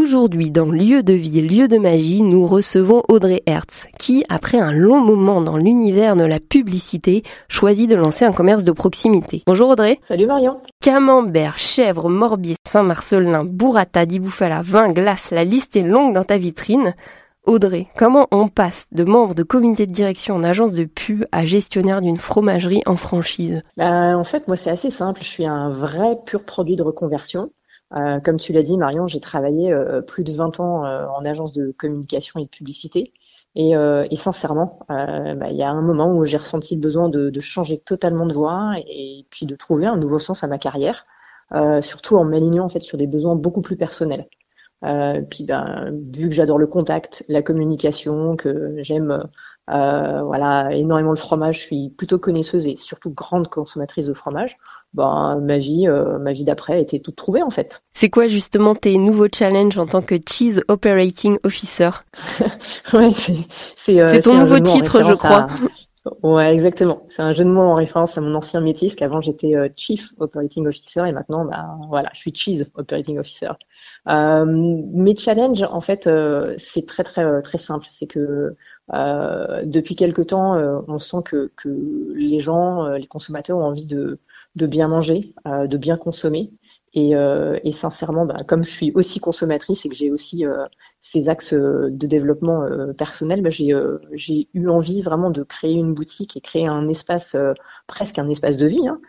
Aujourd'hui, dans Lieu de vie, lieu de magie, nous recevons Audrey Hertz, qui, après un long moment dans l'univers de la publicité, choisit de lancer un commerce de proximité. Bonjour Audrey. Salut Marion. Camembert, chèvre, morbier, Saint-Marcelin, burrata, diboufala, vin, glace, la liste est longue dans ta vitrine. Audrey, comment on passe de membre de comité de direction en agence de pub à gestionnaire d'une fromagerie en franchise? Bah, En fait, moi, c'est assez simple. Je suis un vrai pur produit de reconversion. Euh, comme tu l'as dit, Marion, j'ai travaillé euh, plus de 20 ans euh, en agence de communication et de publicité. Et, et sincèrement, bah, il y a un moment où j'ai ressenti le besoin de, de, changer totalement de voie et, puis de trouver un nouveau sens à ma carrière, surtout en m'alignant en fait sur des besoins beaucoup plus personnels. Euh, puis ben, vu que j'adore le contact, la communication, que j'aime euh, voilà énormément le fromage, je suis plutôt connaisseuse et surtout grande consommatrice de fromage. Ben ma vie, euh, ma vie d'après était toute trouvée en fait. C'est quoi justement tes nouveaux challenges en tant que Cheese Operating Officer? Ouais, c'est euh, ton nouveau titre, je crois. Ouais, exactement. C'est un jeu de mots en référence à mon ancien métier, parce qu'avant j'étais euh, Chief Operating Officer et maintenant, bah, voilà, je suis Cheese Operating Officer. Euh, mes challenges, en fait, euh, c'est très très euh, très simple. C'est que euh, depuis quelque temps, on sent que, que les gens, les consommateurs ont envie de, de bien manger, de bien consommer. Et, euh, et, sincèrement, bah, comme je suis aussi consommatrice et que j'ai aussi euh, ces axes euh, de développement personnel, bah, j'ai eu envie vraiment de créer une boutique et créer un espace, presque un espace de vie, hein,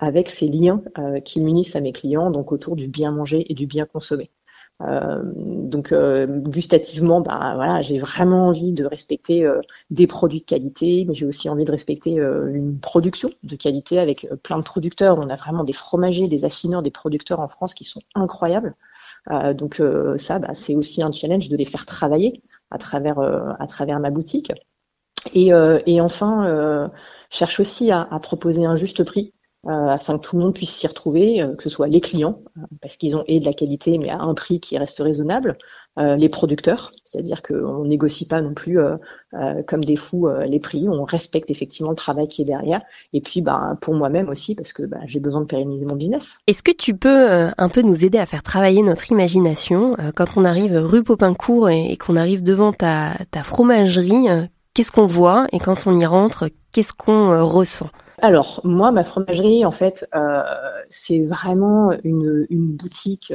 avec ces liens qui m'unissent à mes clients, donc autour du bien manger et du bien consommer. Euh, donc euh, gustativement, bah j'ai vraiment envie de respecter euh, des produits de qualité, mais j'ai aussi envie de respecter une production de qualité avec plein de producteurs. On a vraiment des fromagers, des affineurs, des producteurs en France qui sont incroyables. donc ça, bah, c'est aussi un challenge de les faire travailler à travers ma boutique. Et, et enfin, cherche aussi à, proposer un juste prix afin que tout le monde puisse s'y retrouver, euh, que ce soit les clients, euh, parce qu'ils ont et de la qualité, mais à un prix qui reste raisonnable, les producteurs, c'est-à-dire qu'on négocie pas non plus comme des fous les prix, on respecte effectivement le travail qui est derrière, et puis bah, pour moi-même aussi, parce que bah, j'ai besoin de pérenniser mon business. Est-ce que tu peux un peu nous aider à faire travailler notre imagination quand on arrive rue Popincourt et, qu'on arrive devant ta, ta fromagerie Qu'est-ce qu'on voit et quand on y rentre, qu'est-ce qu'on ressent? Alors, moi, ma fromagerie, en fait, euh, c'est vraiment une, une boutique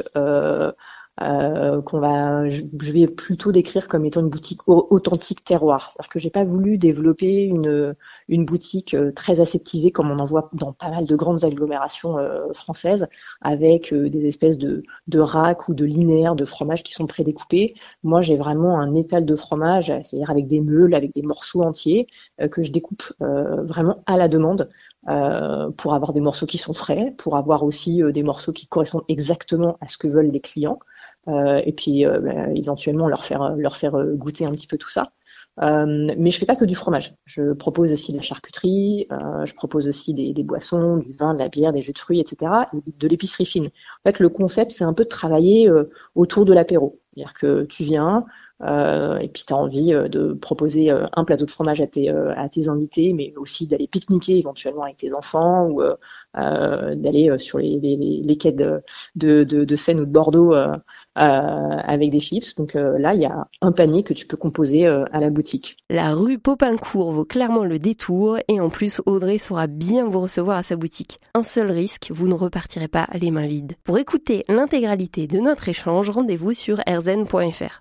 euh, euh, qu'on va, je, vais plutôt décrire comme étant une boutique authentique terroir. C'est-à-dire que j'ai pas voulu développer une, une boutique euh, très aseptisée comme on en voit dans pas mal de grandes agglomérations euh, françaises, avec des espèces de, de racks ou de linéaires de fromage qui sont prédécoupés. Moi, j'ai vraiment un étal de fromage, c'est-à-dire avec des meules, avec des morceaux entiers que je découpe vraiment à la demande. Euh, pour avoir des morceaux qui sont frais, pour avoir aussi des morceaux qui correspondent exactement à ce que veulent les clients. Euh, et puis euh, bah, éventuellement leur faire leur faire euh, goûter un petit peu tout ça. Euh, mais je fais pas que du fromage. Je propose aussi de la charcuterie, euh, je propose aussi des, boissons, du vin, de la bière, des jus de fruits, etc. Et de l'épicerie fine. En fait, le concept, c'est un peu de travailler autour de l'apéro. C'est-à-dire que tu viens, euh, et puis tu as envie euh, de proposer euh, un plateau de fromage à tes, à tes invités, mais aussi d'aller pique-niquer éventuellement avec tes enfants ou d'aller sur les, les, les, quais de, de, de, Seine ou de Bordeaux avec des chips. Donc là, il y a un panier que tu peux composer à la boutique. La rue Popincourt vaut clairement le détour et en plus, Audrey saura bien vous recevoir à sa boutique. Un seul risque, vous ne repartirez pas les mains vides. Pour écouter l'intégralité de notre échange, rendez-vous sur rzn.fr.